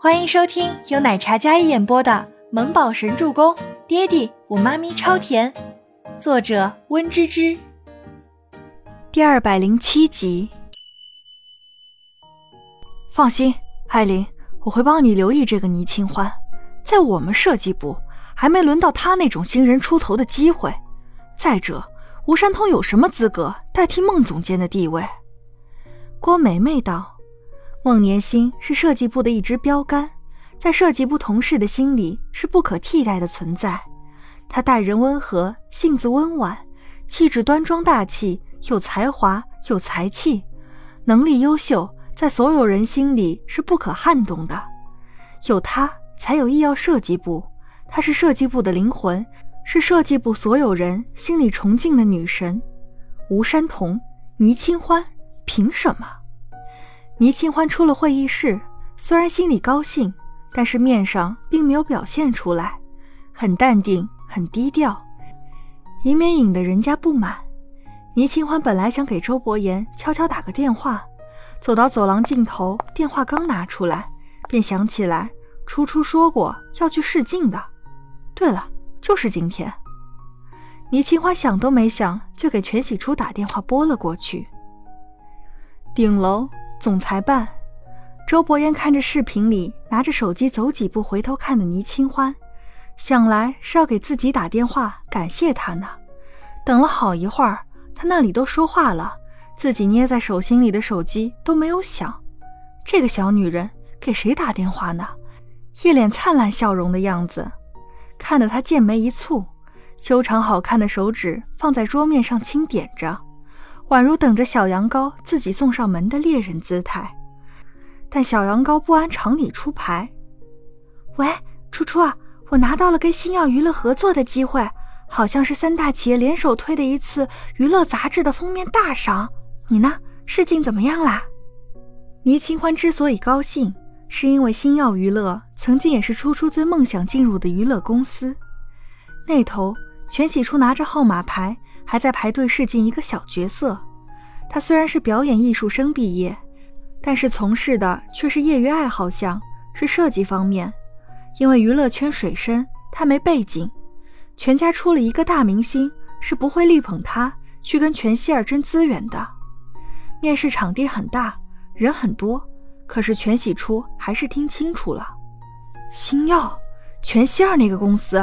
欢迎收听由奶茶一演播的《萌宝神助攻》，爹地我妈咪超甜，作者温芝芝。第二百零七集。放心，艾琳，我会帮你留意这个倪清欢，在我们设计部还没轮到他那种新人出头的机会。再者，吴山通有什么资格代替孟总监的地位？郭梅梅道。孟年星是设计部的一支标杆，在设计部同事的心里是不可替代的存在。他待人温和，性子温婉，气质端庄大气，有才华，有才气，能力优秀，在所有人心里是不可撼动的。有他，才有医药设计部。她是设计部的灵魂，是设计部所有人心里崇敬的女神。吴山童、倪清欢，凭什么？倪清欢出了会议室，虽然心里高兴，但是面上并没有表现出来，很淡定，很低调，以免引得人家不满。倪清欢本来想给周伯言悄悄打个电话，走到走廊尽头，电话刚拿出来，便想起来初初说过要去试镜的。对了，就是今天。倪清欢想都没想，就给全喜初打电话拨了过去。顶楼。总裁办，周伯言看着视频里拿着手机走几步回头看的倪清欢，想来是要给自己打电话感谢他呢。等了好一会儿，他那里都说话了，自己捏在手心里的手机都没有响。这个小女人给谁打电话呢？一脸灿烂笑容的样子，看得他剑眉一蹙，修长好看的手指放在桌面上轻点着。宛如等着小羊羔自己送上门的猎人姿态，但小羊羔不按常理出牌。喂，初初啊，我拿到了跟星耀娱乐合作的机会，好像是三大企业联手推的一次娱乐杂志的封面大赏。你呢？事情怎么样啦？倪清欢之所以高兴，是因为星耀娱乐曾经也是初初最梦想进入的娱乐公司。那头，全喜初拿着号码牌。还在排队试镜一个小角色，他虽然是表演艺术生毕业，但是从事的却是业余爱好项，是设计方面。因为娱乐圈水深，他没背景，全家出了一个大明星，是不会力捧他去跟全希尔争资源的。面试场地很大，人很多，可是全喜初还是听清楚了，星耀，全希尔那个公司。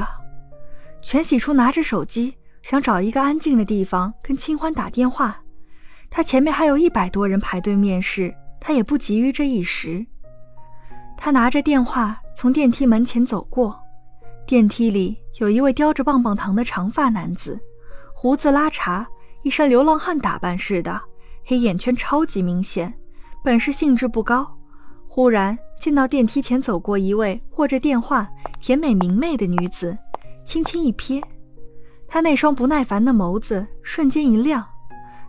全喜初拿着手机。想找一个安静的地方跟清欢打电话，他前面还有一百多人排队面试，他也不急于这一时。他拿着电话从电梯门前走过，电梯里有一位叼着棒棒糖的长发男子，胡子拉碴，一身流浪汉打扮似的，黑眼圈超级明显，本是兴致不高。忽然见到电梯前走过一位握着电话、甜美明媚的女子，轻轻一瞥。他那双不耐烦的眸子瞬间一亮，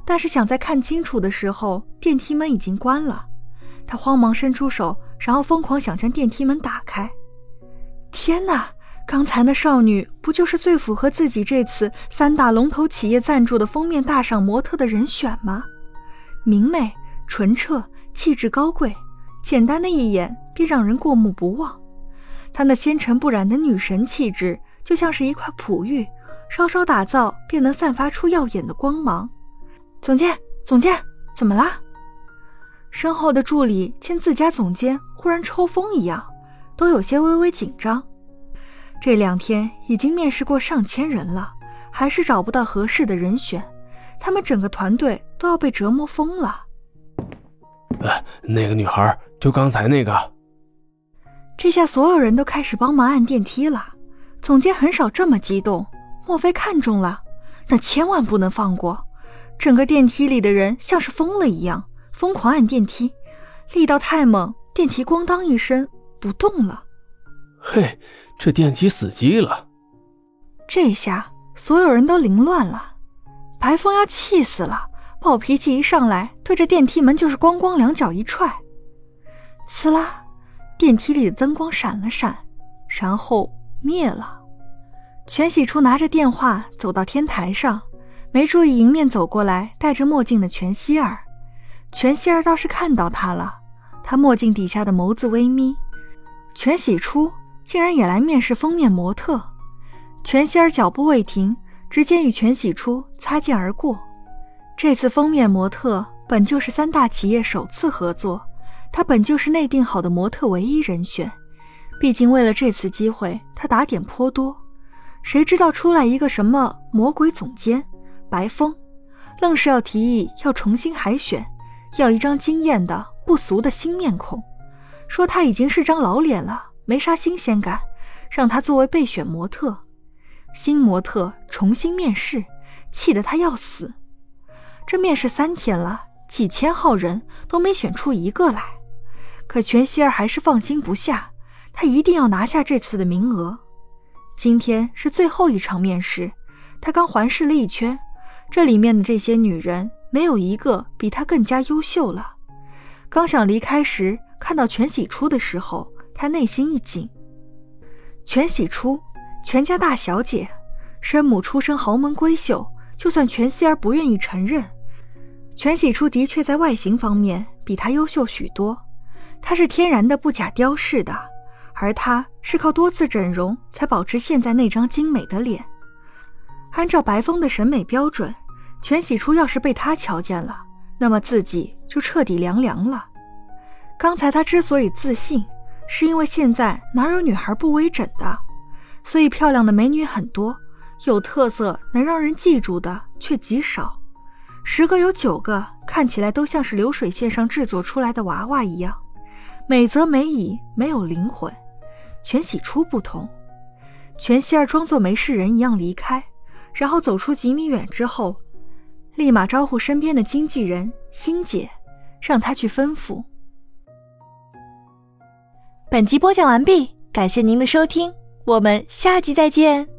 但是想再看清楚的时候，电梯门已经关了。他慌忙伸出手，然后疯狂想将电梯门打开。天哪！刚才那少女不就是最符合自己这次三大龙头企业赞助的封面大赏模特的人选吗？明媚、纯澈、气质高贵，简单的一眼便让人过目不忘。她那纤尘不染的女神气质，就像是一块璞玉。稍稍打造便能散发出耀眼的光芒。总监，总监，怎么啦？身后的助理见自家总监忽然抽风一样，都有些微微紧张。这两天已经面试过上千人了，还是找不到合适的人选，他们整个团队都要被折磨疯了。呃，那个女孩，就刚才那个。这下所有人都开始帮忙按电梯了。总监很少这么激动。莫非看中了？那千万不能放过！整个电梯里的人像是疯了一样，疯狂按电梯，力道太猛，电梯咣当一声不动了。嘿，这电梯死机了！这下所有人都凌乱了。白风要气死了，暴脾气一上来，对着电梯门就是咣咣两脚一踹。呲啦，电梯里的灯光闪了闪，然后灭了。全喜初拿着电话走到天台上，没注意迎面走过来戴着墨镜的全希儿。全希儿倒是看到他了，他墨镜底下的眸子微眯，全喜初竟然也来面试封面模特。全希儿脚步未停，直接与全喜初擦肩而过。这次封面模特本就是三大企业首次合作，他本就是内定好的模特唯一人选。毕竟为了这次机会，他打点颇多。谁知道出来一个什么魔鬼总监白风，愣是要提议要重新海选，要一张惊艳的不俗的新面孔，说他已经是张老脸了，没啥新鲜感，让他作为备选模特。新模特重新面试，气得他要死。这面试三天了，几千号人都没选出一个来，可全希儿还是放心不下，她一定要拿下这次的名额。今天是最后一场面试，她刚环视了一圈，这里面的这些女人没有一个比她更加优秀了。刚想离开时，看到全喜初的时候，她内心一紧。全喜初，全家大小姐，生母出身豪门闺秀，就算全希儿不愿意承认。全喜初的确在外形方面比她优秀许多，她是天然的不假雕饰的，而她是靠多次整容才保持现在那张精美的脸。按照白风的审美标准，全喜初要是被他瞧见了，那么自己就彻底凉凉了。刚才他之所以自信，是因为现在哪有女孩不微整的，所以漂亮的美女很多，有特色能让人记住的却极少。十个有九个看起来都像是流水线上制作出来的娃娃一样，美则美矣，没有灵魂。全喜初不同，全希儿装作没事人一样离开，然后走出几米远之后，立马招呼身边的经纪人欣姐，让她去吩咐。本集播讲完毕，感谢您的收听，我们下集再见。